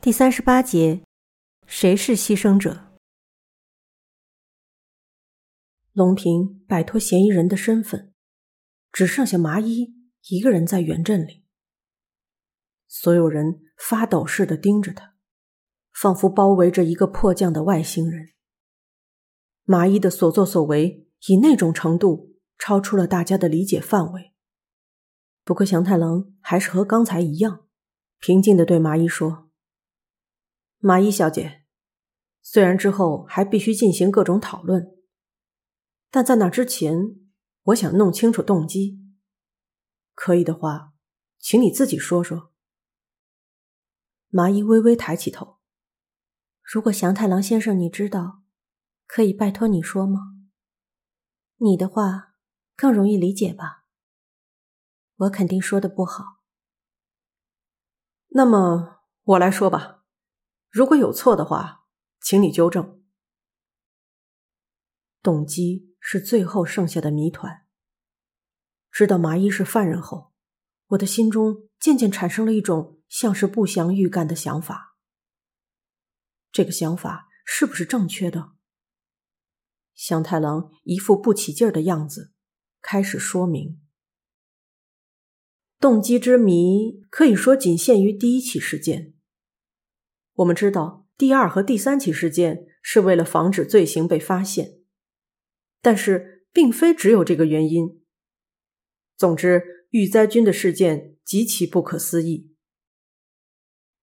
第三十八节，谁是牺牲者？龙平摆脱嫌疑人的身份，只剩下麻衣一个人在原镇里。所有人发抖似的盯着他，仿佛包围着一个迫降的外星人。麻衣的所作所为以那种程度超出了大家的理解范围。不过祥太郎还是和刚才一样，平静的对麻衣说：“麻衣小姐，虽然之后还必须进行各种讨论，但在那之前，我想弄清楚动机。可以的话，请你自己说说。”麻衣微微抬起头：“如果祥太郎先生你知道，可以拜托你说吗？你的话更容易理解吧。我肯定说的不好。那么我来说吧，如果有错的话，请你纠正。动机是最后剩下的谜团。知道麻衣是犯人后，我的心中渐渐产生了一种。像是不祥预感的想法，这个想法是不是正确的？祥太郎一副不起劲儿的样子，开始说明。动机之谜可以说仅限于第一起事件。我们知道，第二和第三起事件是为了防止罪行被发现，但是并非只有这个原因。总之，玉灾君的事件极其不可思议。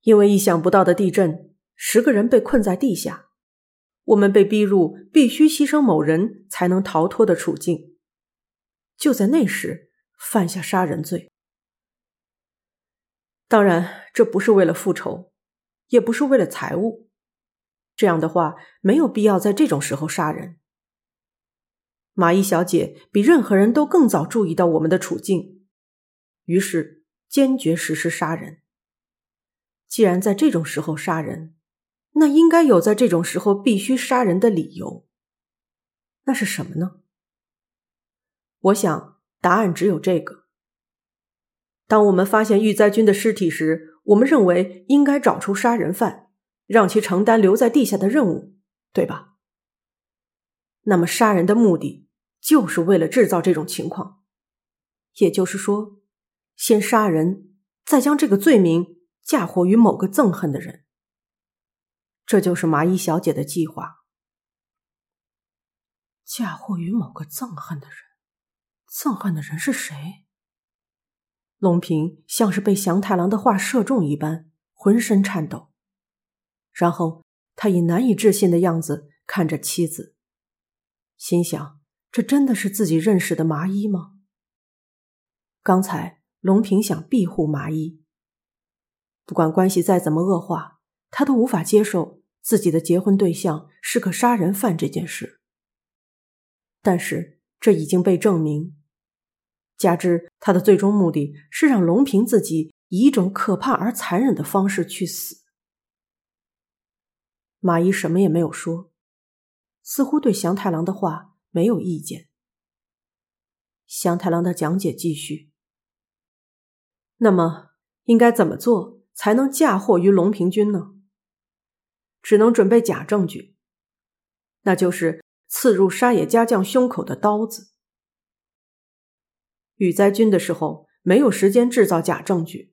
因为意想不到的地震，十个人被困在地下，我们被逼入必须牺牲某人才能逃脱的处境。就在那时，犯下杀人罪。当然，这不是为了复仇，也不是为了财物。这样的话，没有必要在这种时候杀人。马伊小姐比任何人都更早注意到我们的处境，于是坚决实施杀人。既然在这种时候杀人，那应该有在这种时候必须杀人的理由。那是什么呢？我想答案只有这个。当我们发现玉灾君的尸体时，我们认为应该找出杀人犯，让其承担留在地下的任务，对吧？那么杀人的目的就是为了制造这种情况，也就是说，先杀人，再将这个罪名。嫁祸于某个憎恨的人，这就是麻衣小姐的计划。嫁祸于某个憎恨的人，憎恨的人是谁？龙平像是被祥太郎的话射中一般，浑身颤抖。然后他以难以置信的样子看着妻子，心想：这真的是自己认识的麻衣吗？刚才龙平想庇护麻衣。不管关系再怎么恶化，他都无法接受自己的结婚对象是个杀人犯这件事。但是这已经被证明，加之他的最终目的是让龙平自己以一种可怕而残忍的方式去死。马伊什么也没有说，似乎对祥太郎的话没有意见。祥太郎的讲解继续。那么应该怎么做？才能嫁祸于龙平君呢？只能准备假证据，那就是刺入沙野家将胸口的刀子。雨灾君的时候没有时间制造假证据，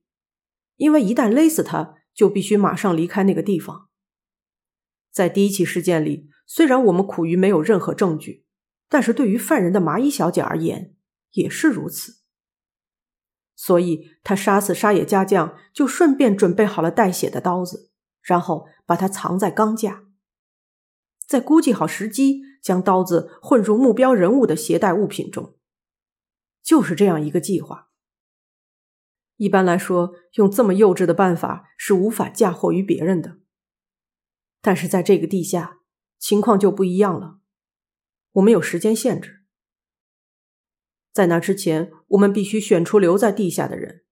因为一旦勒死他，就必须马上离开那个地方。在第一起事件里，虽然我们苦于没有任何证据，但是对于犯人的麻衣小姐而言也是如此。所以他杀死沙野家将，就顺便准备好了带血的刀子，然后把它藏在钢架，再估计好时机，将刀子混入目标人物的携带物品中。就是这样一个计划。一般来说，用这么幼稚的办法是无法嫁祸于别人的。但是在这个地下，情况就不一样了。我们有时间限制。在那之前，我们必须选出留在地下的人。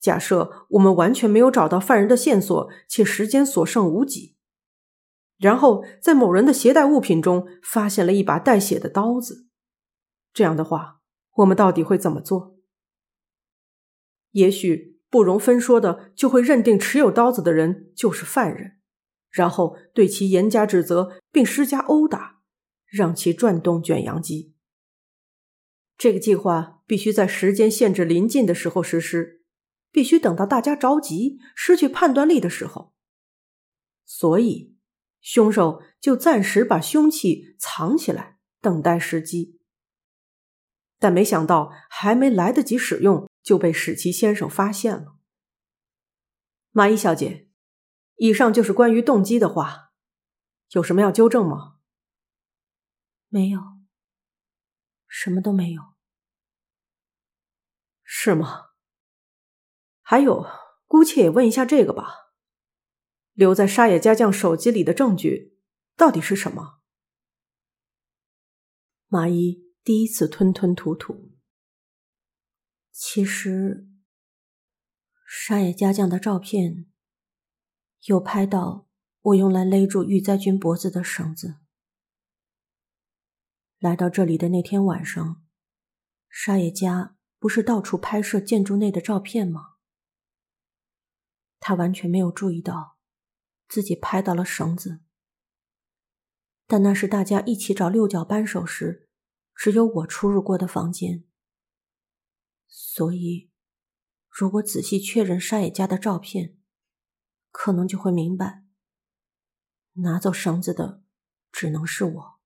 假设我们完全没有找到犯人的线索，且时间所剩无几，然后在某人的携带物品中发现了一把带血的刀子，这样的话，我们到底会怎么做？也许不容分说的就会认定持有刀子的人就是犯人，然后对其严加指责，并施加殴打，让其转动卷扬机。这个计划必须在时间限制临近的时候实施，必须等到大家着急、失去判断力的时候。所以，凶手就暂时把凶器藏起来，等待时机。但没想到，还没来得及使用，就被史奇先生发现了。马伊小姐，以上就是关于动机的话，有什么要纠正吗？没有，什么都没有。是吗？还有，姑且也问一下这个吧。留在沙野家将手机里的证据到底是什么？马伊第一次吞吞吐吐。其实，沙野家将的照片有拍到我用来勒住玉灾君脖子的绳子。来到这里的那天晚上，沙野家。不是到处拍摄建筑内的照片吗？他完全没有注意到自己拍到了绳子，但那是大家一起找六角扳手时，只有我出入过的房间。所以，如果仔细确认沙野家的照片，可能就会明白，拿走绳子的只能是我。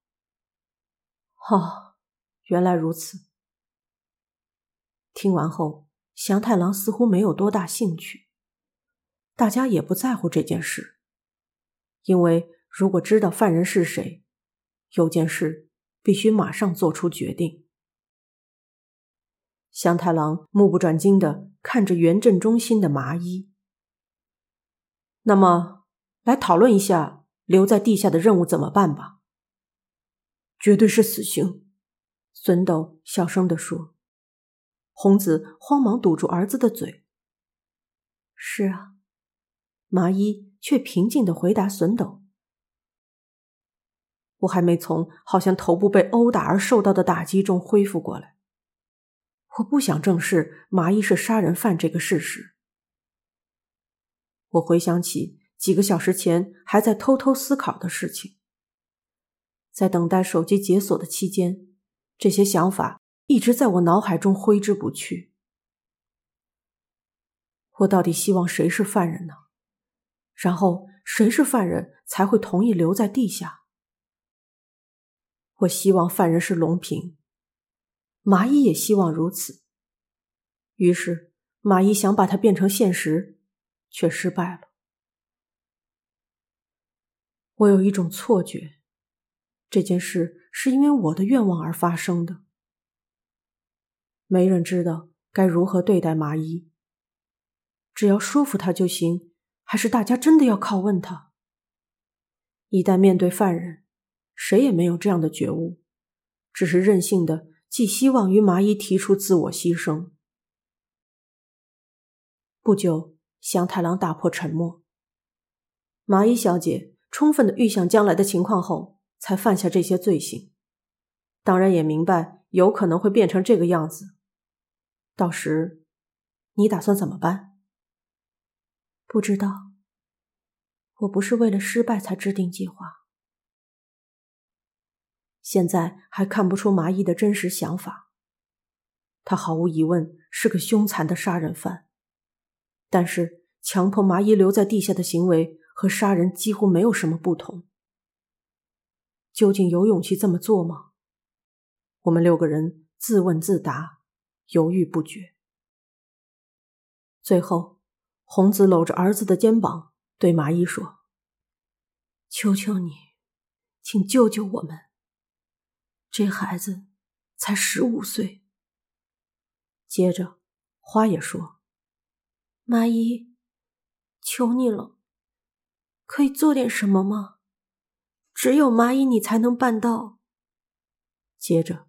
哦，原来如此。听完后，祥太郎似乎没有多大兴趣。大家也不在乎这件事，因为如果知道犯人是谁，有件事必须马上做出决定。祥太郎目不转睛的看着原镇中心的麻衣。那么，来讨论一下留在地下的任务怎么办吧。绝对是死刑，孙斗小声地说。红子慌忙堵住儿子的嘴。是啊，麻衣却平静的回答笋斗：“我还没从好像头部被殴打而受到的打击中恢复过来。我不想正视麻衣是杀人犯这个事实。我回想起几个小时前还在偷偷思考的事情，在等待手机解锁的期间，这些想法。”一直在我脑海中挥之不去。我到底希望谁是犯人呢？然后谁是犯人才会同意留在地下？我希望犯人是龙平，麻衣也希望如此。于是麻衣想把它变成现实，却失败了。我有一种错觉，这件事是因为我的愿望而发生的。没人知道该如何对待麻衣，只要说服他就行，还是大家真的要拷问他？一旦面对犯人，谁也没有这样的觉悟，只是任性的寄希望于麻衣提出自我牺牲。不久，祥太郎打破沉默。麻衣小姐充分的预想将来的情况后，才犯下这些罪行，当然也明白有可能会变成这个样子。到时，你打算怎么办？不知道。我不是为了失败才制定计划。现在还看不出麻衣的真实想法。他毫无疑问是个凶残的杀人犯，但是强迫麻衣留在地下的行为和杀人几乎没有什么不同。究竟有勇气这么做吗？我们六个人自问自答。犹豫不决。最后，红子搂着儿子的肩膀，对麻衣说：“求求你，请救救我们。这孩子才十五岁。”接着，花也说：“麻衣，求你了，可以做点什么吗？只有麻衣你才能办到。”接着。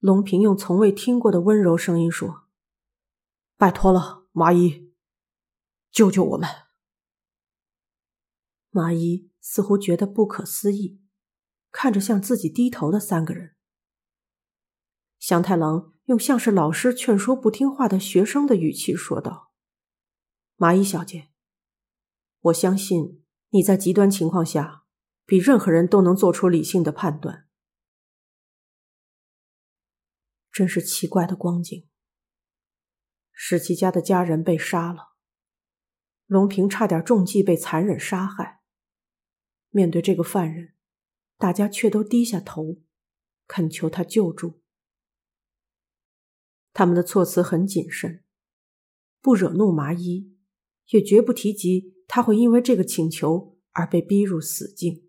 龙平用从未听过的温柔声音说：“拜托了，麻衣，救救我们。”麻衣似乎觉得不可思议，看着向自己低头的三个人。祥太郎用像是老师劝说不听话的学生的语气说道：“麻衣小姐，我相信你在极端情况下比任何人都能做出理性的判断。真是奇怪的光景。史其家的家人被杀了，龙平差点中计被残忍杀害。面对这个犯人，大家却都低下头，恳求他救助。他们的措辞很谨慎，不惹怒麻衣，也绝不提及他会因为这个请求而被逼入死境。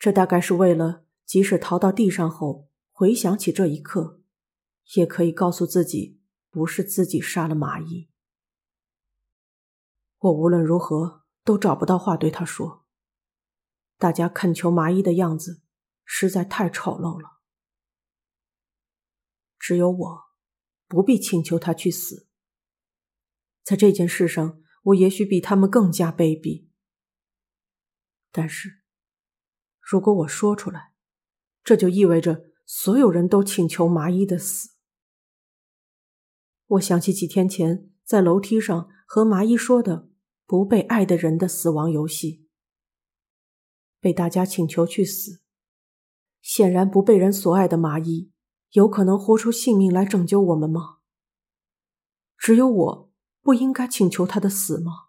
这大概是为了，即使逃到地上后回想起这一刻，也可以告诉自己。不是自己杀了麻衣，我无论如何都找不到话对他说。大家恳求麻衣的样子实在太丑陋了，只有我不必请求他去死。在这件事上，我也许比他们更加卑鄙。但是，如果我说出来，这就意味着所有人都请求麻衣的死。我想起几天前在楼梯上和麻衣说的“不被爱的人的死亡游戏”，被大家请求去死。显然不被人所爱的麻衣，有可能豁出性命来拯救我们吗？只有我不应该请求他的死吗？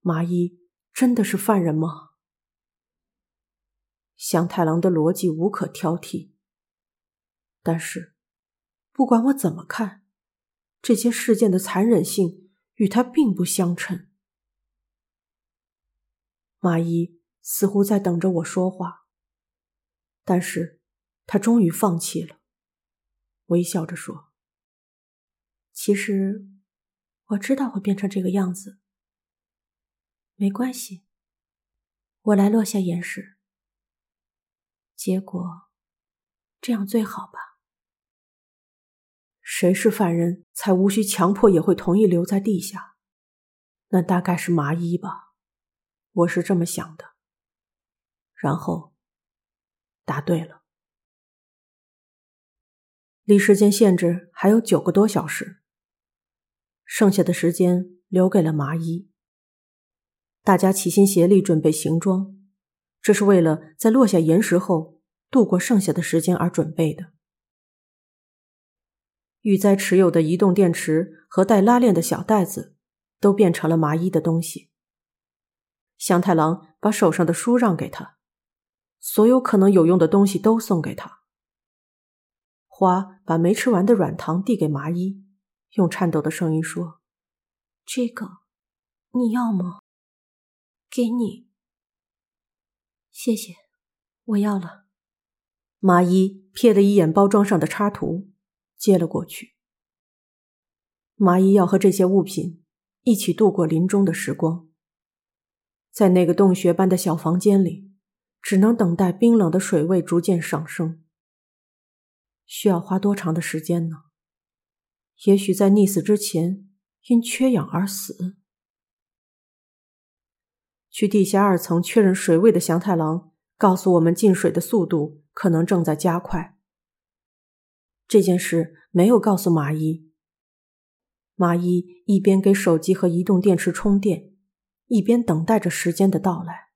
麻衣真的是犯人吗？祥太郎的逻辑无可挑剔，但是不管我怎么看。这些事件的残忍性与他并不相称。麻衣似乎在等着我说话，但是他终于放弃了，微笑着说：“其实我知道会变成这个样子，没关系，我来落下岩石，结果这样最好吧。”谁是犯人，才无需强迫也会同意留在地下？那大概是麻衣吧，我是这么想的。然后，答对了。离时间限制还有九个多小时，剩下的时间留给了麻衣。大家齐心协力准备行装，这是为了在落下岩石后度过剩下的时间而准备的。玉哉持有的移动电池和带拉链的小袋子，都变成了麻衣的东西。香太郎把手上的书让给他，所有可能有用的东西都送给他。花把没吃完的软糖递给麻衣，用颤抖的声音说：“这个你要吗？给你，谢谢，我要了。”麻衣瞥了一眼包装上的插图。接了过去。麻衣要和这些物品一起度过临终的时光，在那个洞穴般的小房间里，只能等待冰冷的水位逐渐上升。需要花多长的时间呢？也许在溺死之前因缺氧而死。去地下二层确认水位的祥太郎告诉我们，进水的速度可能正在加快。这件事没有告诉麻衣。麻衣一边给手机和移动电池充电，一边等待着时间的到来。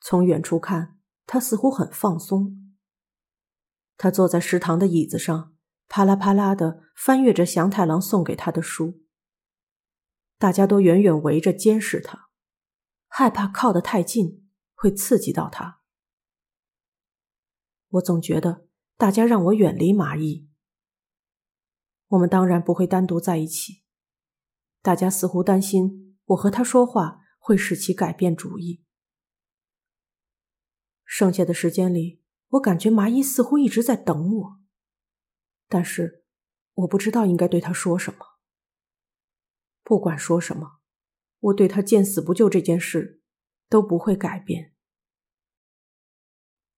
从远处看，他似乎很放松。他坐在食堂的椅子上，啪啦啪啦的翻阅着祥太郎送给他的书。大家都远远围着监视他，害怕靠得太近会刺激到他。我总觉得。大家让我远离麻衣。我们当然不会单独在一起。大家似乎担心我和他说话会使其改变主意。剩下的时间里，我感觉麻衣似乎一直在等我，但是我不知道应该对他说什么。不管说什么，我对他见死不救这件事都不会改变。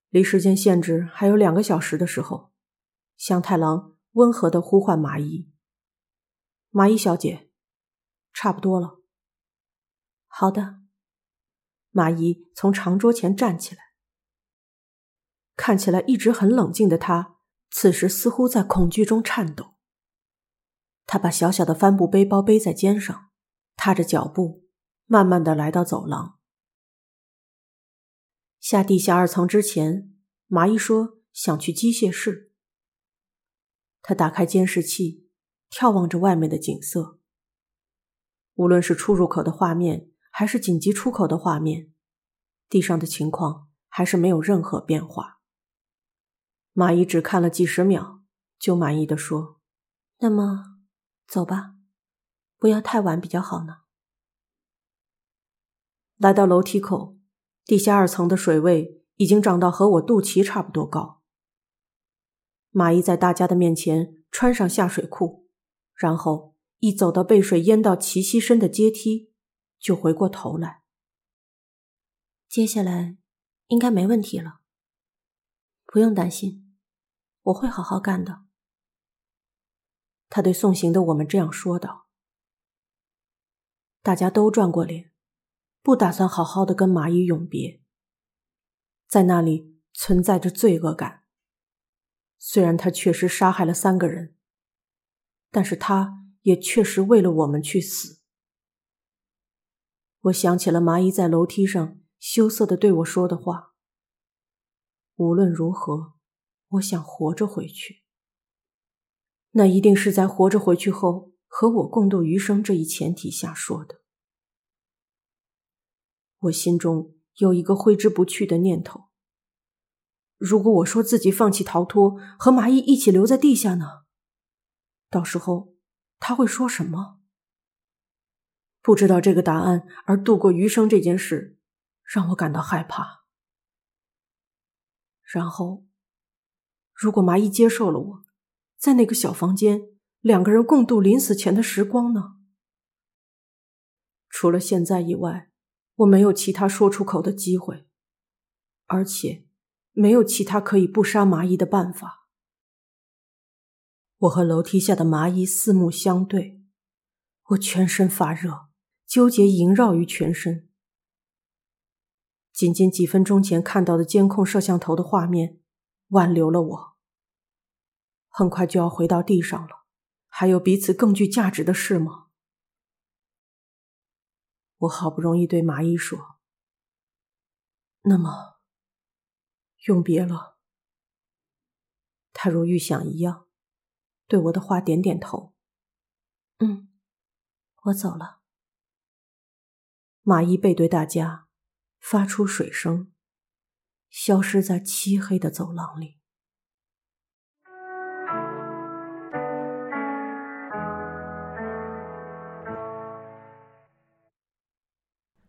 离时间限制还有两个小时的时候，香太郎温和的呼唤麻衣：“麻衣小姐，差不多了。”好的。麻衣从长桌前站起来，看起来一直很冷静的他，此时似乎在恐惧中颤抖。他把小小的帆布背包背在肩上，踏着脚步，慢慢的来到走廊。下地下二层之前，麻衣说想去机械室。他打开监视器，眺望着外面的景色。无论是出入口的画面，还是紧急出口的画面，地上的情况还是没有任何变化。马姨只看了几十秒，就满意的说：“那么，走吧，不要太晚比较好呢。”来到楼梯口，地下二层的水位已经涨到和我肚脐差不多高。马姨在大家的面前穿上下水裤，然后。一走到被水淹到齐膝深的阶梯，就回过头来。接下来应该没问题了，不用担心，我会好好干的。他对送行的我们这样说道。大家都转过脸，不打算好好的跟蚂蚁永别。在那里存在着罪恶感。虽然他确实杀害了三个人，但是他。也确实为了我们去死。我想起了麻衣在楼梯上羞涩的对我说的话。无论如何，我想活着回去。那一定是在活着回去后和我共度余生这一前提下说的。我心中有一个挥之不去的念头：如果我说自己放弃逃脱，和麻衣一起留在地下呢？到时候。他会说什么？不知道这个答案而度过余生这件事，让我感到害怕。然后，如果麻衣接受了我，在那个小房间，两个人共度临死前的时光呢？除了现在以外，我没有其他说出口的机会，而且没有其他可以不杀麻衣的办法。我和楼梯下的麻衣四目相对，我全身发热，纠结萦绕于全身。仅仅几分钟前看到的监控摄像头的画面，挽留了我。很快就要回到地上了，还有比此更具价值的事吗？我好不容易对麻衣说：“那么，永别了。”他如预想一样。对我的话点点头。嗯，我走了。马伊背对大家，发出水声，消失在漆黑的走廊里。